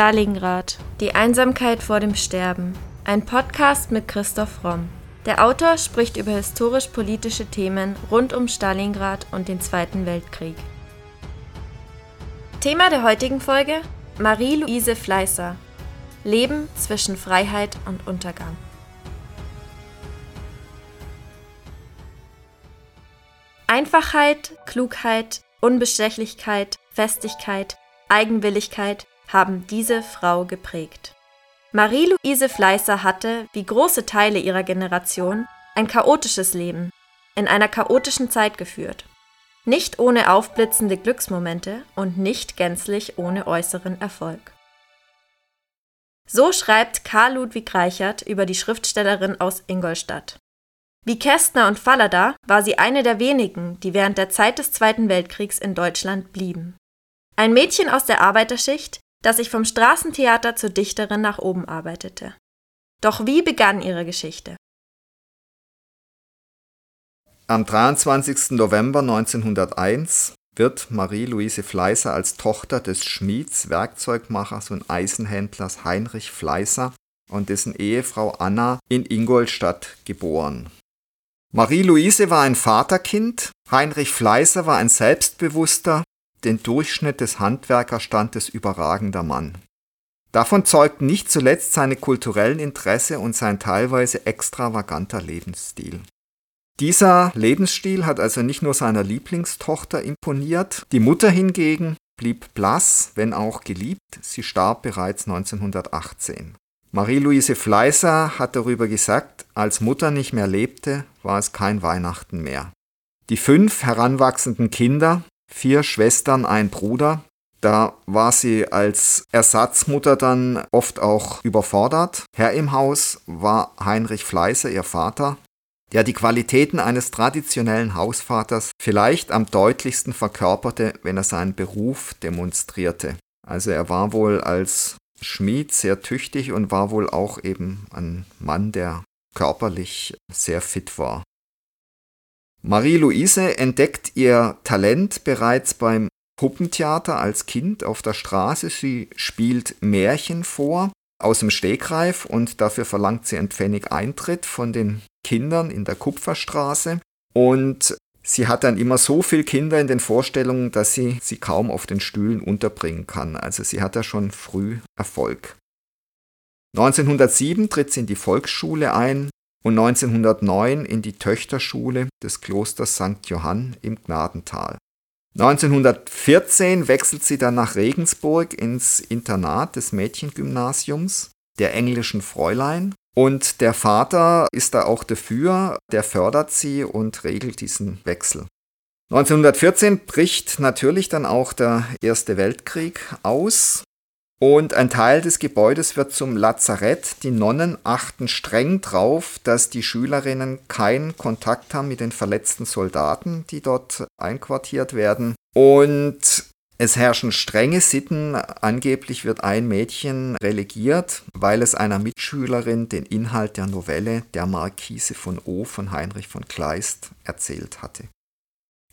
Stalingrad. Die Einsamkeit vor dem Sterben. Ein Podcast mit Christoph Romm. Der Autor spricht über historisch-politische Themen rund um Stalingrad und den Zweiten Weltkrieg. Thema der heutigen Folge: Marie-Louise Fleißer. Leben zwischen Freiheit und Untergang. Einfachheit, Klugheit, Unbestechlichkeit, Festigkeit, Eigenwilligkeit haben diese Frau geprägt. Marie-Louise Fleißer hatte, wie große Teile ihrer Generation, ein chaotisches Leben, in einer chaotischen Zeit geführt. Nicht ohne aufblitzende Glücksmomente und nicht gänzlich ohne äußeren Erfolg. So schreibt Karl Ludwig Reichert über die Schriftstellerin aus Ingolstadt. Wie Kästner und Fallada war sie eine der wenigen, die während der Zeit des Zweiten Weltkriegs in Deutschland blieben. Ein Mädchen aus der Arbeiterschicht, das sich vom Straßentheater zur Dichterin nach oben arbeitete. Doch wie begann ihre Geschichte? Am 23. November 1901 wird Marie-Louise Fleißer als Tochter des Schmieds, Werkzeugmachers und Eisenhändlers Heinrich Fleißer und dessen Ehefrau Anna in Ingolstadt geboren. Marie-Louise war ein Vaterkind, Heinrich Fleißer war ein selbstbewusster, den Durchschnitt des Handwerkerstandes überragender Mann. Davon zeugten nicht zuletzt seine kulturellen Interesse und sein teilweise extravaganter Lebensstil. Dieser Lebensstil hat also nicht nur seiner Lieblingstochter imponiert, die Mutter hingegen blieb blass, wenn auch geliebt, sie starb bereits 1918. Marie-Louise Fleißer hat darüber gesagt, als Mutter nicht mehr lebte, war es kein Weihnachten mehr. Die fünf heranwachsenden Kinder, vier Schwestern, ein Bruder, da war sie als Ersatzmutter dann oft auch überfordert. Herr im Haus war Heinrich Fleißer, ihr Vater, der die Qualitäten eines traditionellen Hausvaters vielleicht am deutlichsten verkörperte, wenn er seinen Beruf demonstrierte. Also er war wohl als Schmied sehr tüchtig und war wohl auch eben ein Mann, der körperlich sehr fit war. Marie-Louise entdeckt ihr Talent bereits beim Puppentheater als Kind auf der Straße. Sie spielt Märchen vor aus dem Stegreif und dafür verlangt sie einen Pfennig Eintritt von den Kindern in der Kupferstraße. Und Sie hat dann immer so viele Kinder in den Vorstellungen, dass sie sie kaum auf den Stühlen unterbringen kann. Also sie hat da schon früh Erfolg. 1907 tritt sie in die Volksschule ein und 1909 in die Töchterschule des Klosters St. Johann im Gnadental. 1914 wechselt sie dann nach Regensburg ins Internat des Mädchengymnasiums der englischen Fräulein und der Vater ist da auch dafür, der fördert sie und regelt diesen Wechsel. 1914 bricht natürlich dann auch der Erste Weltkrieg aus und ein Teil des Gebäudes wird zum Lazarett. Die Nonnen achten streng darauf, dass die Schülerinnen keinen Kontakt haben mit den verletzten Soldaten, die dort einquartiert werden. Und es herrschen strenge Sitten. Angeblich wird ein Mädchen relegiert, weil es einer Mitschülerin den Inhalt der Novelle Der Marquise von O von Heinrich von Kleist erzählt hatte.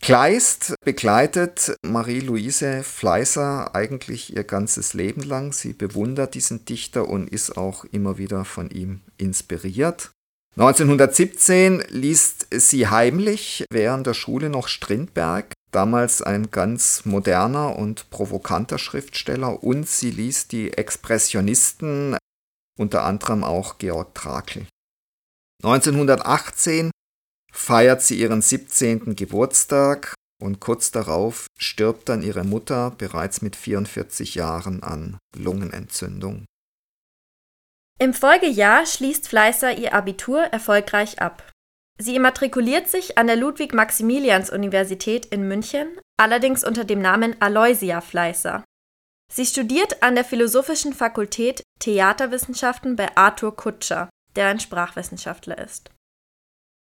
Kleist begleitet Marie-Louise Fleißer eigentlich ihr ganzes Leben lang. Sie bewundert diesen Dichter und ist auch immer wieder von ihm inspiriert. 1917 liest sie heimlich während der Schule noch Strindberg damals ein ganz moderner und provokanter Schriftsteller und sie ließ die Expressionisten, unter anderem auch Georg Trakl. 1918 feiert sie ihren 17. Geburtstag und kurz darauf stirbt dann ihre Mutter bereits mit 44 Jahren an Lungenentzündung. Im Folgejahr schließt Fleißer ihr Abitur erfolgreich ab. Sie immatrikuliert sich an der Ludwig-Maximilians-Universität in München, allerdings unter dem Namen Aloysia Fleißer. Sie studiert an der Philosophischen Fakultät Theaterwissenschaften bei Arthur Kutscher, der ein Sprachwissenschaftler ist.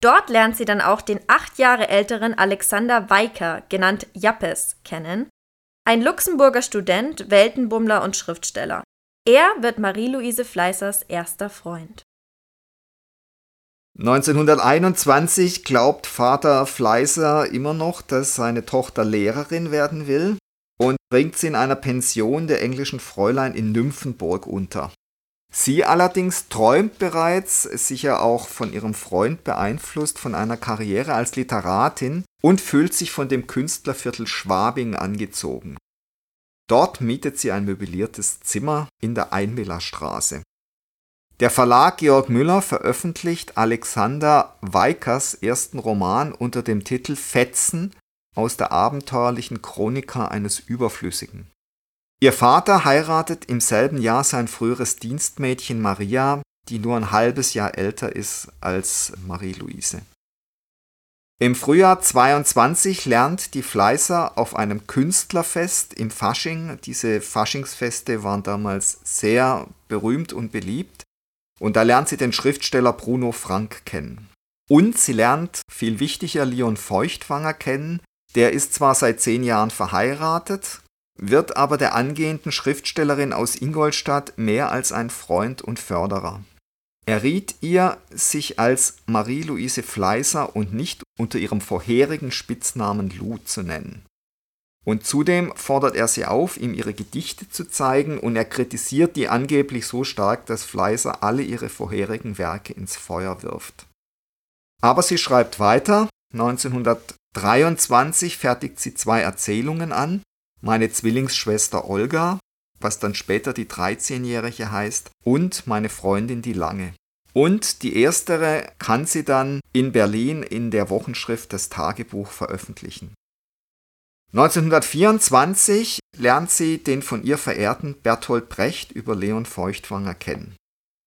Dort lernt sie dann auch den acht Jahre älteren Alexander Weiker, genannt Jappes, kennen, ein Luxemburger Student, Weltenbummler und Schriftsteller. Er wird Marie-Louise Fleißers erster Freund. 1921 glaubt Vater Fleißer immer noch, dass seine Tochter Lehrerin werden will. und bringt sie in einer Pension der englischen Fräulein in Nymphenburg unter. Sie allerdings träumt bereits, sicher auch von ihrem Freund beeinflusst, von einer Karriere als Literatin und fühlt sich von dem Künstlerviertel Schwabing angezogen. Dort mietet sie ein möbliertes Zimmer in der Einmillerstraße. Der Verlag Georg Müller veröffentlicht Alexander Weikers ersten Roman unter dem Titel Fetzen aus der abenteuerlichen Chronika eines Überflüssigen. Ihr Vater heiratet im selben Jahr sein früheres Dienstmädchen Maria, die nur ein halbes Jahr älter ist als Marie-Louise. Im Frühjahr 22 lernt die Fleißer auf einem Künstlerfest im Fasching, diese Faschingsfeste waren damals sehr berühmt und beliebt, und da lernt sie den Schriftsteller Bruno Frank kennen. Und sie lernt, viel wichtiger, Leon Feuchtwanger kennen, der ist zwar seit zehn Jahren verheiratet, wird aber der angehenden Schriftstellerin aus Ingolstadt mehr als ein Freund und Förderer. Er riet ihr, sich als Marie-Louise Fleißer und nicht unter ihrem vorherigen Spitznamen Lou zu nennen. Und zudem fordert er sie auf, ihm ihre Gedichte zu zeigen und er kritisiert die angeblich so stark, dass Fleißer alle ihre vorherigen Werke ins Feuer wirft. Aber sie schreibt weiter, 1923 fertigt sie zwei Erzählungen an, meine Zwillingsschwester Olga, was dann später die 13-jährige heißt, und meine Freundin die Lange. Und die erstere kann sie dann in Berlin in der Wochenschrift des Tagebuch veröffentlichen. 1924 lernt sie den von ihr verehrten Bertolt Brecht über Leon Feuchtwanger kennen.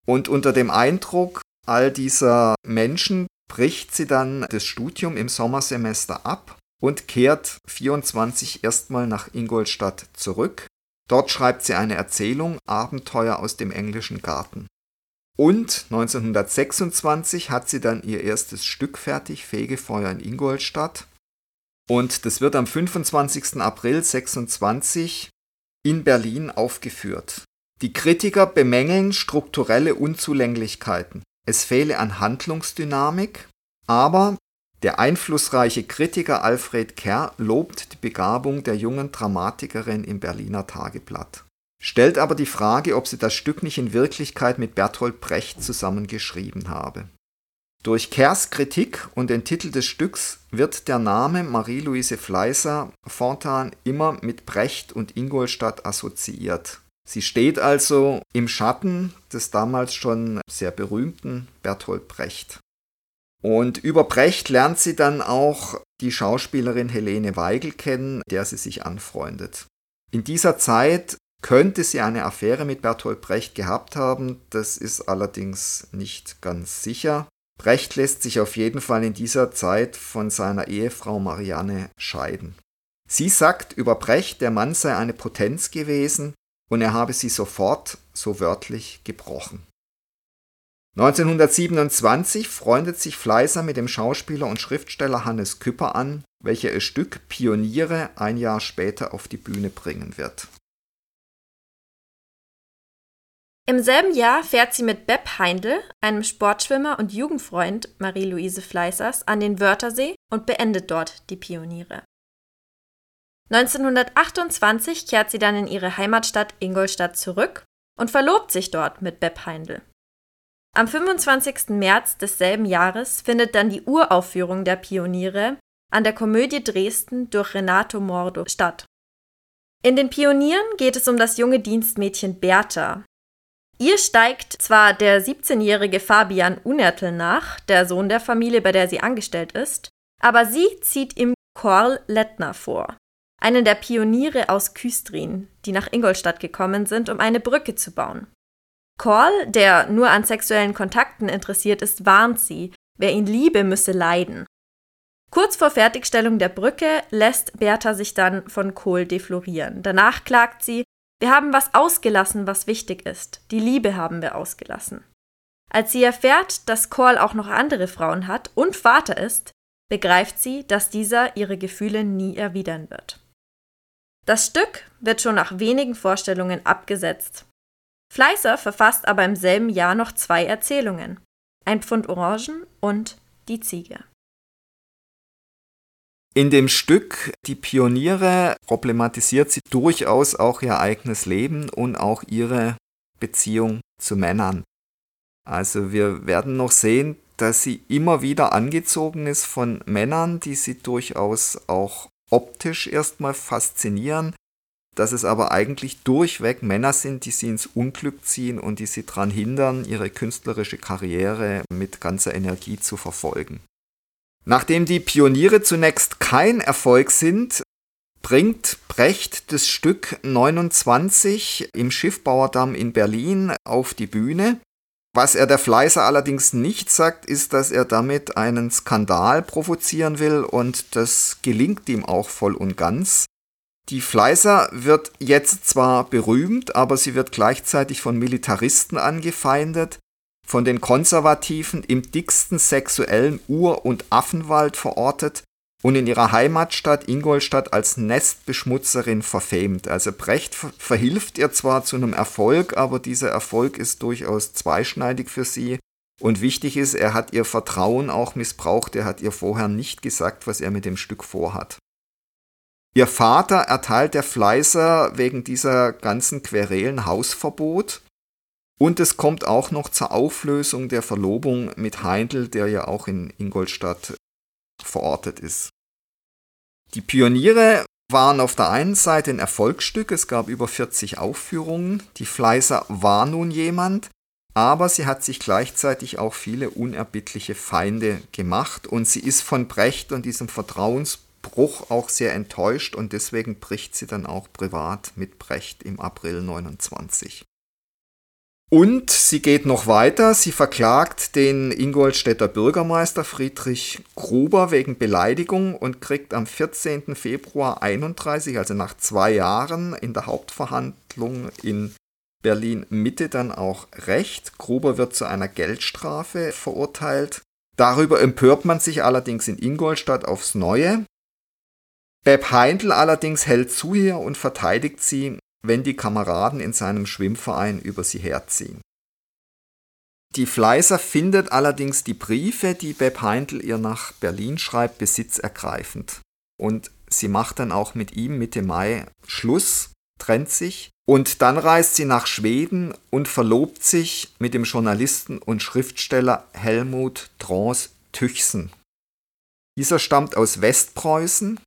Und unter dem Eindruck all dieser Menschen bricht sie dann das Studium im Sommersemester ab und kehrt 24 erstmal nach Ingolstadt zurück. Dort schreibt sie eine Erzählung Abenteuer aus dem englischen Garten. Und 1926 hat sie dann ihr erstes Stück fertig, Fegefeuer in Ingolstadt. Und das wird am 25. April 26 in Berlin aufgeführt. Die Kritiker bemängeln strukturelle Unzulänglichkeiten. Es fehle an Handlungsdynamik, aber der einflussreiche Kritiker Alfred Kerr lobt die Begabung der jungen Dramatikerin im Berliner Tageblatt, stellt aber die Frage, ob sie das Stück nicht in Wirklichkeit mit Bertolt Brecht zusammengeschrieben habe. Durch Kerrs Kritik und den Titel des Stücks wird der Name Marie-Louise Fleißer fortan immer mit Brecht und Ingolstadt assoziiert. Sie steht also im Schatten des damals schon sehr berühmten Bertolt Brecht. Und über Brecht lernt sie dann auch die Schauspielerin Helene Weigel kennen, der sie sich anfreundet. In dieser Zeit könnte sie eine Affäre mit Bertolt Brecht gehabt haben, das ist allerdings nicht ganz sicher. Brecht lässt sich auf jeden Fall in dieser Zeit von seiner Ehefrau Marianne scheiden. Sie sagt über Brecht, der Mann sei eine Potenz gewesen und er habe sie sofort, so wörtlich, gebrochen. 1927 freundet sich Fleißer mit dem Schauspieler und Schriftsteller Hannes Küpper an, welcher ihr Stück Pioniere ein Jahr später auf die Bühne bringen wird. Im selben Jahr fährt sie mit Bepp Heindl, einem Sportschwimmer und Jugendfreund Marie-Louise Fleißers, an den Wörthersee und beendet dort die Pioniere. 1928 kehrt sie dann in ihre Heimatstadt Ingolstadt zurück und verlobt sich dort mit Bepp Heindl. Am 25. März desselben Jahres findet dann die Uraufführung der Pioniere an der Komödie Dresden durch Renato Mordo statt. In den Pionieren geht es um das junge Dienstmädchen Bertha. Ihr steigt zwar der 17-jährige Fabian Unertel nach, der Sohn der Familie, bei der sie angestellt ist, aber sie zieht ihm Korl Lettner vor, einen der Pioniere aus Küstrin, die nach Ingolstadt gekommen sind, um eine Brücke zu bauen. Call, der nur an sexuellen Kontakten interessiert ist, warnt sie, wer ihn liebe, müsse leiden. Kurz vor Fertigstellung der Brücke lässt Bertha sich dann von Kohl deflorieren. Danach klagt sie, wir haben was ausgelassen, was wichtig ist. Die Liebe haben wir ausgelassen. Als sie erfährt, dass Call auch noch andere Frauen hat und Vater ist, begreift sie, dass dieser ihre Gefühle nie erwidern wird. Das Stück wird schon nach wenigen Vorstellungen abgesetzt Fleißer verfasst aber im selben Jahr noch zwei Erzählungen: Ein Pfund Orangen und Die Ziege In dem Stück Die Pioniere problematisiert sie durchaus auch ihr eigenes Leben und auch ihre Beziehung zu Männern. Also wir werden noch sehen, dass sie immer wieder angezogen ist von Männern, die sie durchaus auch optisch erstmal faszinieren, dass es aber eigentlich durchweg Männer sind, die sie ins Unglück ziehen und die sie daran hindern, ihre künstlerische Karriere mit ganzer Energie zu verfolgen. Nachdem die Pioniere zunächst kein Erfolg sind, bringt Brecht das Stück 29 im Schiffbauerdamm in Berlin auf die Bühne was er der Fleißer allerdings nicht sagt, ist, dass er damit einen Skandal provozieren will und das gelingt ihm auch voll und ganz. Die Fleißer wird jetzt zwar berühmt, aber sie wird gleichzeitig von Militaristen angefeindet, von den Konservativen im dicksten sexuellen Ur- und Affenwald verortet und in ihrer Heimatstadt Ingolstadt als Nestbeschmutzerin verfemt. Also Brecht verhilft ihr zwar zu einem Erfolg, aber dieser Erfolg ist durchaus zweischneidig für sie. Und wichtig ist, er hat ihr Vertrauen auch missbraucht, er hat ihr vorher nicht gesagt, was er mit dem Stück vorhat. Ihr Vater erteilt der Fleißer wegen dieser ganzen Querelen Hausverbot. Und es kommt auch noch zur Auflösung der Verlobung mit Heindl, der ja auch in Ingolstadt verortet ist. Die Pioniere waren auf der einen Seite ein Erfolgsstück, es gab über 40 Aufführungen, die Fleißer war nun jemand, aber sie hat sich gleichzeitig auch viele unerbittliche Feinde gemacht und sie ist von Brecht und diesem Vertrauensbruch auch sehr enttäuscht und deswegen bricht sie dann auch privat mit Brecht im April 29. Und sie geht noch weiter, sie verklagt den Ingolstädter Bürgermeister Friedrich Gruber wegen Beleidigung und kriegt am 14. Februar 31, also nach zwei Jahren in der Hauptverhandlung in Berlin Mitte dann auch Recht. Gruber wird zu einer Geldstrafe verurteilt. Darüber empört man sich allerdings in Ingolstadt aufs Neue. Beb Heindl allerdings hält zu hier und verteidigt sie wenn die Kameraden in seinem Schwimmverein über sie herziehen. Die Fleißer findet allerdings die Briefe, die Beb Heindl ihr nach Berlin schreibt, besitzergreifend. Und sie macht dann auch mit ihm Mitte Mai Schluss, trennt sich und dann reist sie nach Schweden und verlobt sich mit dem Journalisten und Schriftsteller Helmut Drons Tüchsen. Dieser stammt aus Westpreußen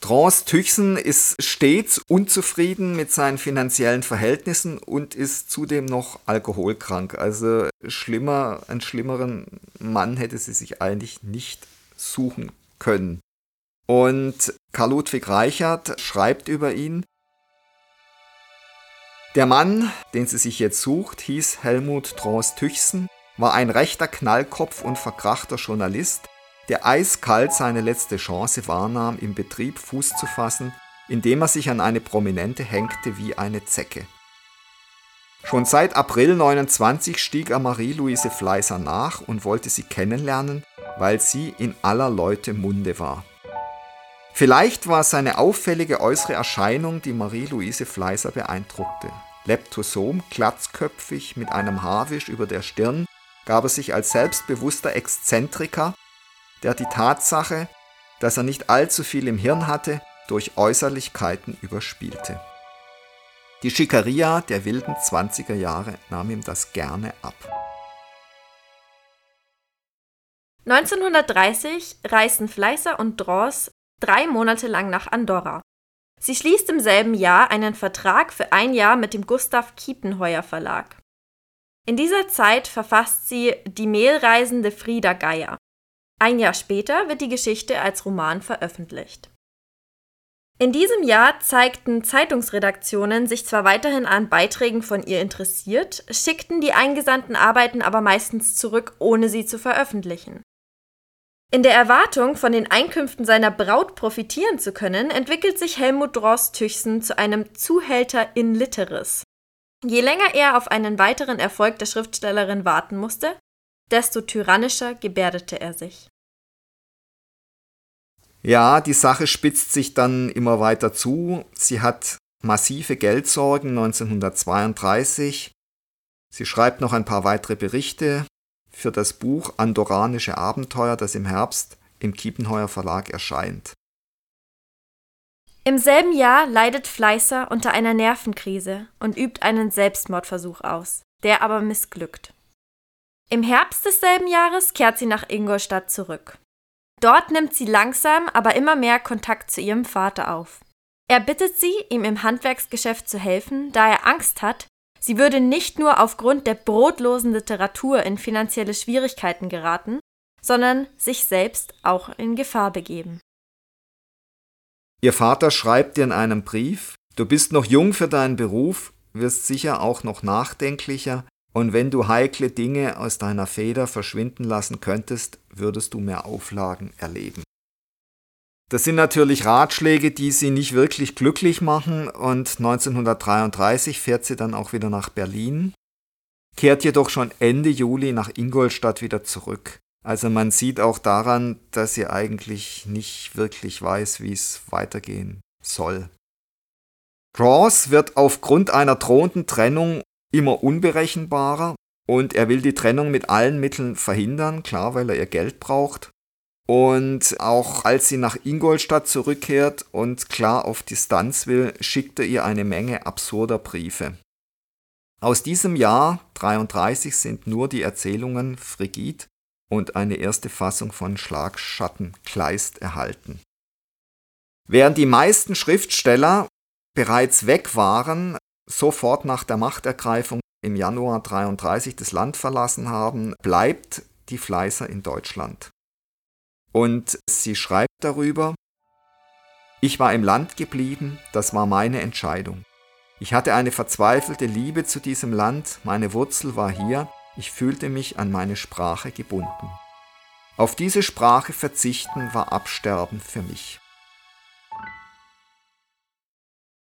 Trans Tüchsen ist stets unzufrieden mit seinen finanziellen Verhältnissen und ist zudem noch alkoholkrank. Also schlimmer, einen schlimmeren Mann hätte sie sich eigentlich nicht suchen können. Und Karl Ludwig Reichert schreibt über ihn, der Mann, den sie sich jetzt sucht, hieß Helmut Trans Tüchsen, war ein rechter Knallkopf und verkrachter Journalist, der eiskalt seine letzte Chance wahrnahm, im Betrieb Fuß zu fassen, indem er sich an eine Prominente hängte wie eine Zecke. Schon seit April 29 stieg er Marie-Louise Fleißer nach und wollte sie kennenlernen, weil sie in aller Leute Munde war. Vielleicht war es seine auffällige äußere Erscheinung, die Marie-Louise Fleißer beeindruckte. Leptosom, glatzköpfig, mit einem Haarwisch über der Stirn, gab er sich als selbstbewusster Exzentriker der die Tatsache, dass er nicht allzu viel im Hirn hatte, durch Äußerlichkeiten überspielte. Die Schickeria der wilden 20er Jahre nahm ihm das gerne ab. 1930 reisten Fleißer und Dross drei Monate lang nach Andorra. Sie schließt im selben Jahr einen Vertrag für ein Jahr mit dem Gustav Kiepenheuer Verlag. In dieser Zeit verfasst sie Die Mehlreisende Frieda Geier. Ein Jahr später wird die Geschichte als Roman veröffentlicht. In diesem Jahr zeigten Zeitungsredaktionen sich zwar weiterhin an Beiträgen von ihr interessiert, schickten die eingesandten Arbeiten aber meistens zurück, ohne sie zu veröffentlichen. In der Erwartung, von den Einkünften seiner Braut profitieren zu können, entwickelt sich Helmut Drost Tüchsen zu einem Zuhälter in Litteris. Je länger er auf einen weiteren Erfolg der Schriftstellerin warten musste, desto tyrannischer gebärdete er sich. Ja, die Sache spitzt sich dann immer weiter zu. Sie hat massive Geldsorgen 1932. Sie schreibt noch ein paar weitere Berichte für das Buch Andorranische Abenteuer, das im Herbst im Kiepenheuer Verlag erscheint. Im selben Jahr leidet Fleißer unter einer Nervenkrise und übt einen Selbstmordversuch aus, der aber missglückt. Im Herbst desselben Jahres kehrt sie nach Ingolstadt zurück. Dort nimmt sie langsam, aber immer mehr Kontakt zu ihrem Vater auf. Er bittet sie, ihm im Handwerksgeschäft zu helfen, da er Angst hat, sie würde nicht nur aufgrund der brotlosen Literatur in finanzielle Schwierigkeiten geraten, sondern sich selbst auch in Gefahr begeben. Ihr Vater schreibt dir in einem Brief, du bist noch jung für deinen Beruf, wirst sicher auch noch nachdenklicher, und wenn du heikle Dinge aus deiner Feder verschwinden lassen könntest, würdest du mehr Auflagen erleben. Das sind natürlich Ratschläge, die sie nicht wirklich glücklich machen und 1933 fährt sie dann auch wieder nach Berlin, kehrt jedoch schon Ende Juli nach Ingolstadt wieder zurück. Also man sieht auch daran, dass sie eigentlich nicht wirklich weiß, wie es weitergehen soll. Cross wird aufgrund einer drohenden Trennung immer unberechenbarer und er will die Trennung mit allen Mitteln verhindern, klar, weil er ihr Geld braucht. Und auch als sie nach Ingolstadt zurückkehrt und klar auf Distanz will, schickt er ihr eine Menge absurder Briefe. Aus diesem Jahr 33 sind nur die Erzählungen Frigid und eine erste Fassung von Schlagschatten Kleist erhalten. Während die meisten Schriftsteller bereits weg waren, sofort nach der Machtergreifung im Januar 33 das Land verlassen haben, bleibt die Fleißer in Deutschland. Und sie schreibt darüber, ich war im Land geblieben, das war meine Entscheidung. Ich hatte eine verzweifelte Liebe zu diesem Land, meine Wurzel war hier, ich fühlte mich an meine Sprache gebunden. Auf diese Sprache verzichten war Absterben für mich.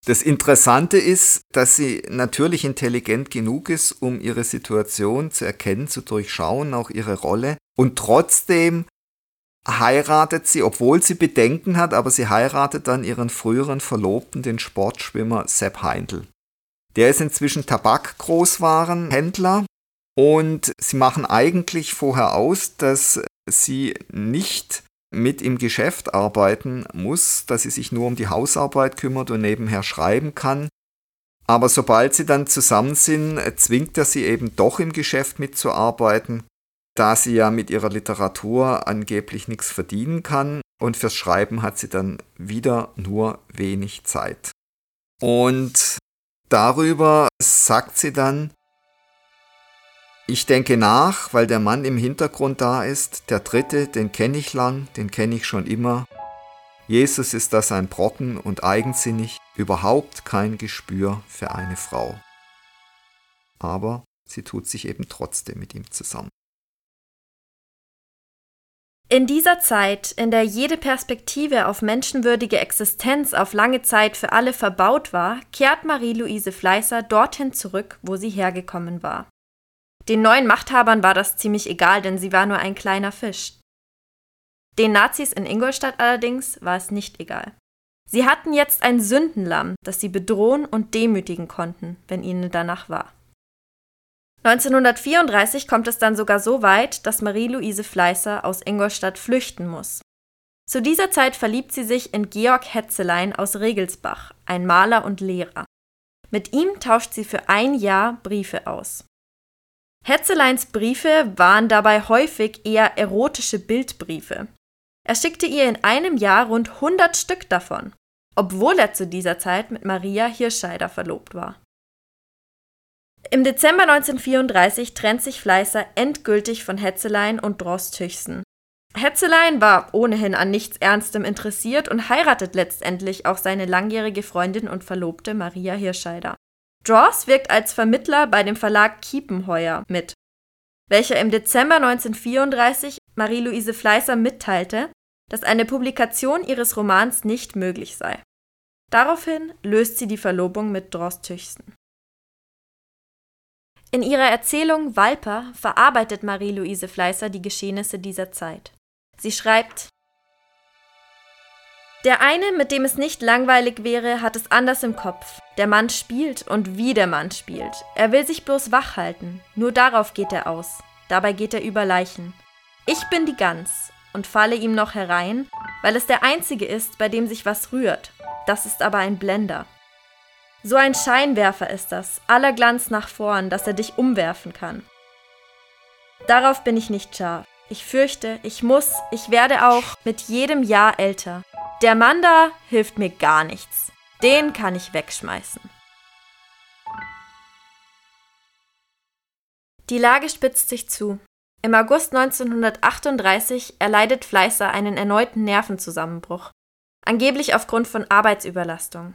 Das Interessante ist, dass sie natürlich intelligent genug ist, um ihre Situation zu erkennen, zu durchschauen, auch ihre Rolle. Und trotzdem heiratet sie, obwohl sie Bedenken hat, aber sie heiratet dann ihren früheren Verlobten, den Sportschwimmer Sepp Heindl. Der ist inzwischen Tabakgroßwarenhändler und sie machen eigentlich vorher aus, dass sie nicht mit im Geschäft arbeiten muss, dass sie sich nur um die Hausarbeit kümmert und nebenher schreiben kann. Aber sobald sie dann zusammen sind, zwingt er sie eben doch im Geschäft mitzuarbeiten, da sie ja mit ihrer Literatur angeblich nichts verdienen kann und fürs Schreiben hat sie dann wieder nur wenig Zeit. Und darüber sagt sie dann, ich denke nach, weil der Mann im Hintergrund da ist. Der dritte, den kenne ich lang, den kenne ich schon immer. Jesus ist das ein Brocken und eigensinnig, überhaupt kein Gespür für eine Frau. Aber sie tut sich eben trotzdem mit ihm zusammen. In dieser Zeit, in der jede Perspektive auf menschenwürdige Existenz auf lange Zeit für alle verbaut war, kehrt Marie-Louise Fleißer dorthin zurück, wo sie hergekommen war. Den neuen Machthabern war das ziemlich egal, denn sie war nur ein kleiner Fisch. Den Nazis in Ingolstadt allerdings war es nicht egal. Sie hatten jetzt ein Sündenlamm, das sie bedrohen und demütigen konnten, wenn ihnen danach war. 1934 kommt es dann sogar so weit, dass Marie-Louise Fleißer aus Ingolstadt flüchten muss. Zu dieser Zeit verliebt sie sich in Georg Hetzelein aus Regelsbach, ein Maler und Lehrer. Mit ihm tauscht sie für ein Jahr Briefe aus. Hetzeleins Briefe waren dabei häufig eher erotische Bildbriefe. Er schickte ihr in einem Jahr rund 100 Stück davon, obwohl er zu dieser Zeit mit Maria Hirscheider verlobt war. Im Dezember 1934 trennt sich Fleißer endgültig von Hetzelein und Drost Hüchsen. Hetzelein war ohnehin an nichts Ernstem interessiert und heiratet letztendlich auch seine langjährige Freundin und Verlobte Maria Hirscheider. Dross wirkt als Vermittler bei dem Verlag Kiepenheuer mit, welcher im Dezember 1934 Marie-Louise Fleißer mitteilte, dass eine Publikation ihres Romans nicht möglich sei. Daraufhin löst sie die Verlobung mit Dross Tüchsen. In ihrer Erzählung Walper verarbeitet Marie-Louise Fleißer die Geschehnisse dieser Zeit. Sie schreibt der eine, mit dem es nicht langweilig wäre, hat es anders im Kopf. Der Mann spielt und wie der Mann spielt. Er will sich bloß wach halten. Nur darauf geht er aus. Dabei geht er über Leichen. Ich bin die Gans und falle ihm noch herein, weil es der einzige ist, bei dem sich was rührt. Das ist aber ein Blender. So ein Scheinwerfer ist das, aller Glanz nach vorn, dass er dich umwerfen kann. Darauf bin ich nicht scharf. Ich fürchte, ich muss, ich werde auch mit jedem Jahr älter. Der Mann da hilft mir gar nichts. Den kann ich wegschmeißen. Die Lage spitzt sich zu. Im August 1938 erleidet Fleißer einen erneuten Nervenzusammenbruch, angeblich aufgrund von Arbeitsüberlastung.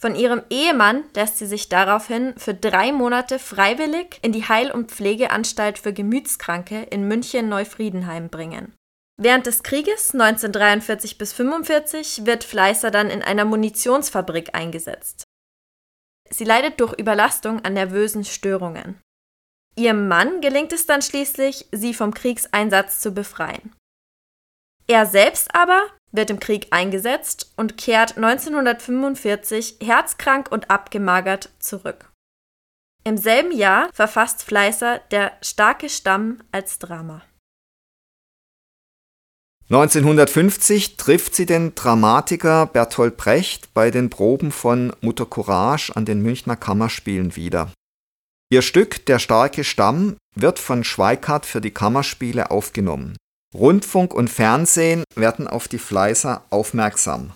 Von ihrem Ehemann lässt sie sich daraufhin für drei Monate freiwillig in die Heil- und Pflegeanstalt für Gemütskranke in München-Neufriedenheim bringen. Während des Krieges 1943 bis 1945 wird Fleißer dann in einer Munitionsfabrik eingesetzt. Sie leidet durch Überlastung an nervösen Störungen. Ihrem Mann gelingt es dann schließlich, sie vom Kriegseinsatz zu befreien. Er selbst aber wird im Krieg eingesetzt und kehrt 1945 herzkrank und abgemagert zurück. Im selben Jahr verfasst Fleißer Der starke Stamm als Drama. 1950 trifft sie den Dramatiker Bertolt Brecht bei den Proben von Mutter Courage an den Münchner Kammerspielen wieder. Ihr Stück Der starke Stamm wird von Schweikart für die Kammerspiele aufgenommen. Rundfunk und Fernsehen werden auf die Fleißer aufmerksam.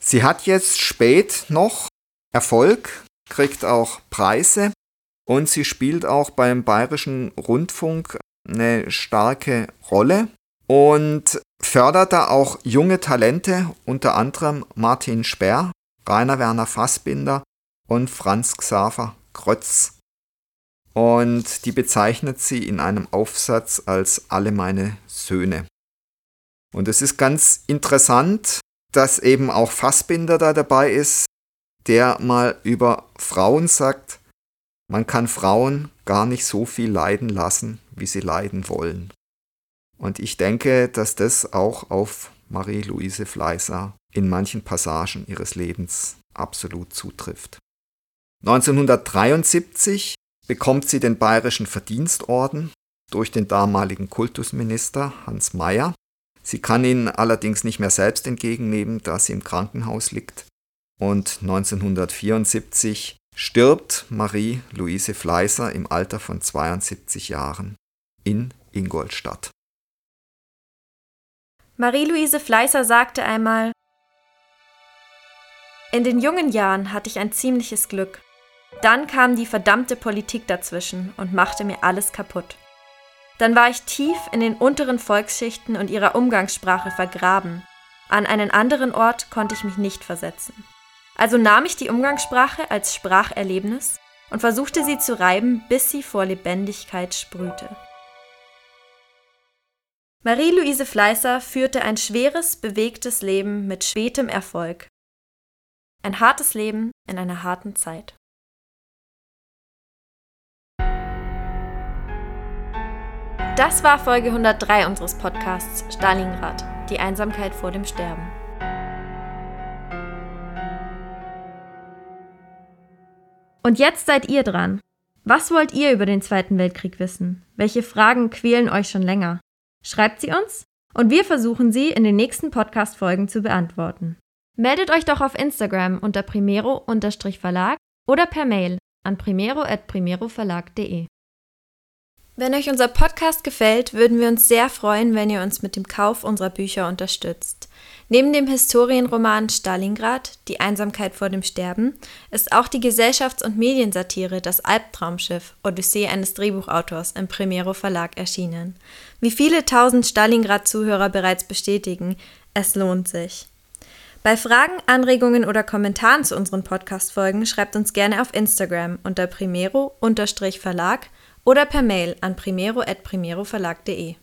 Sie hat jetzt spät noch Erfolg, kriegt auch Preise und sie spielt auch beim Bayerischen Rundfunk eine starke Rolle und fördert da auch junge Talente, unter anderem Martin Sperr, Rainer Werner Fassbinder und Franz Xaver Krötz und die bezeichnet sie in einem Aufsatz als alle meine Söhne. Und es ist ganz interessant, dass eben auch Fassbinder da dabei ist, der mal über Frauen sagt, man kann Frauen gar nicht so viel leiden lassen, wie sie leiden wollen. Und ich denke, dass das auch auf Marie-Louise Fleißer in manchen Passagen ihres Lebens absolut zutrifft. 1973 bekommt sie den Bayerischen Verdienstorden durch den damaligen Kultusminister Hans Mayer. Sie kann ihn allerdings nicht mehr selbst entgegennehmen, da sie im Krankenhaus liegt. Und 1974 stirbt Marie-Louise Fleißer im Alter von 72 Jahren in Ingolstadt. Marie-Louise Fleißer sagte einmal, in den jungen Jahren hatte ich ein ziemliches Glück. Dann kam die verdammte Politik dazwischen und machte mir alles kaputt. Dann war ich tief in den unteren Volksschichten und ihrer Umgangssprache vergraben. An einen anderen Ort konnte ich mich nicht versetzen. Also nahm ich die Umgangssprache als Spracherlebnis und versuchte sie zu reiben, bis sie vor Lebendigkeit sprühte. Marie-Louise Fleißer führte ein schweres, bewegtes Leben mit spätem Erfolg. Ein hartes Leben in einer harten Zeit. Das war Folge 103 unseres Podcasts Stalingrad, die Einsamkeit vor dem Sterben. Und jetzt seid ihr dran. Was wollt ihr über den Zweiten Weltkrieg wissen? Welche Fragen quälen euch schon länger? Schreibt sie uns und wir versuchen sie in den nächsten Podcast-Folgen zu beantworten. Meldet euch doch auf Instagram unter primero-verlag oder per Mail an primero.primeroverlag.de. Wenn euch unser Podcast gefällt, würden wir uns sehr freuen, wenn ihr uns mit dem Kauf unserer Bücher unterstützt. Neben dem Historienroman Stalingrad, Die Einsamkeit vor dem Sterben, ist auch die Gesellschafts- und Mediensatire Das Albtraumschiff, Odyssee eines Drehbuchautors im Primero Verlag erschienen. Wie viele tausend Stalingrad-Zuhörer bereits bestätigen, es lohnt sich. Bei Fragen, Anregungen oder Kommentaren zu unseren Podcast-Folgen schreibt uns gerne auf Instagram unter primero-verlag oder per Mail an primero.primeroverlag.de.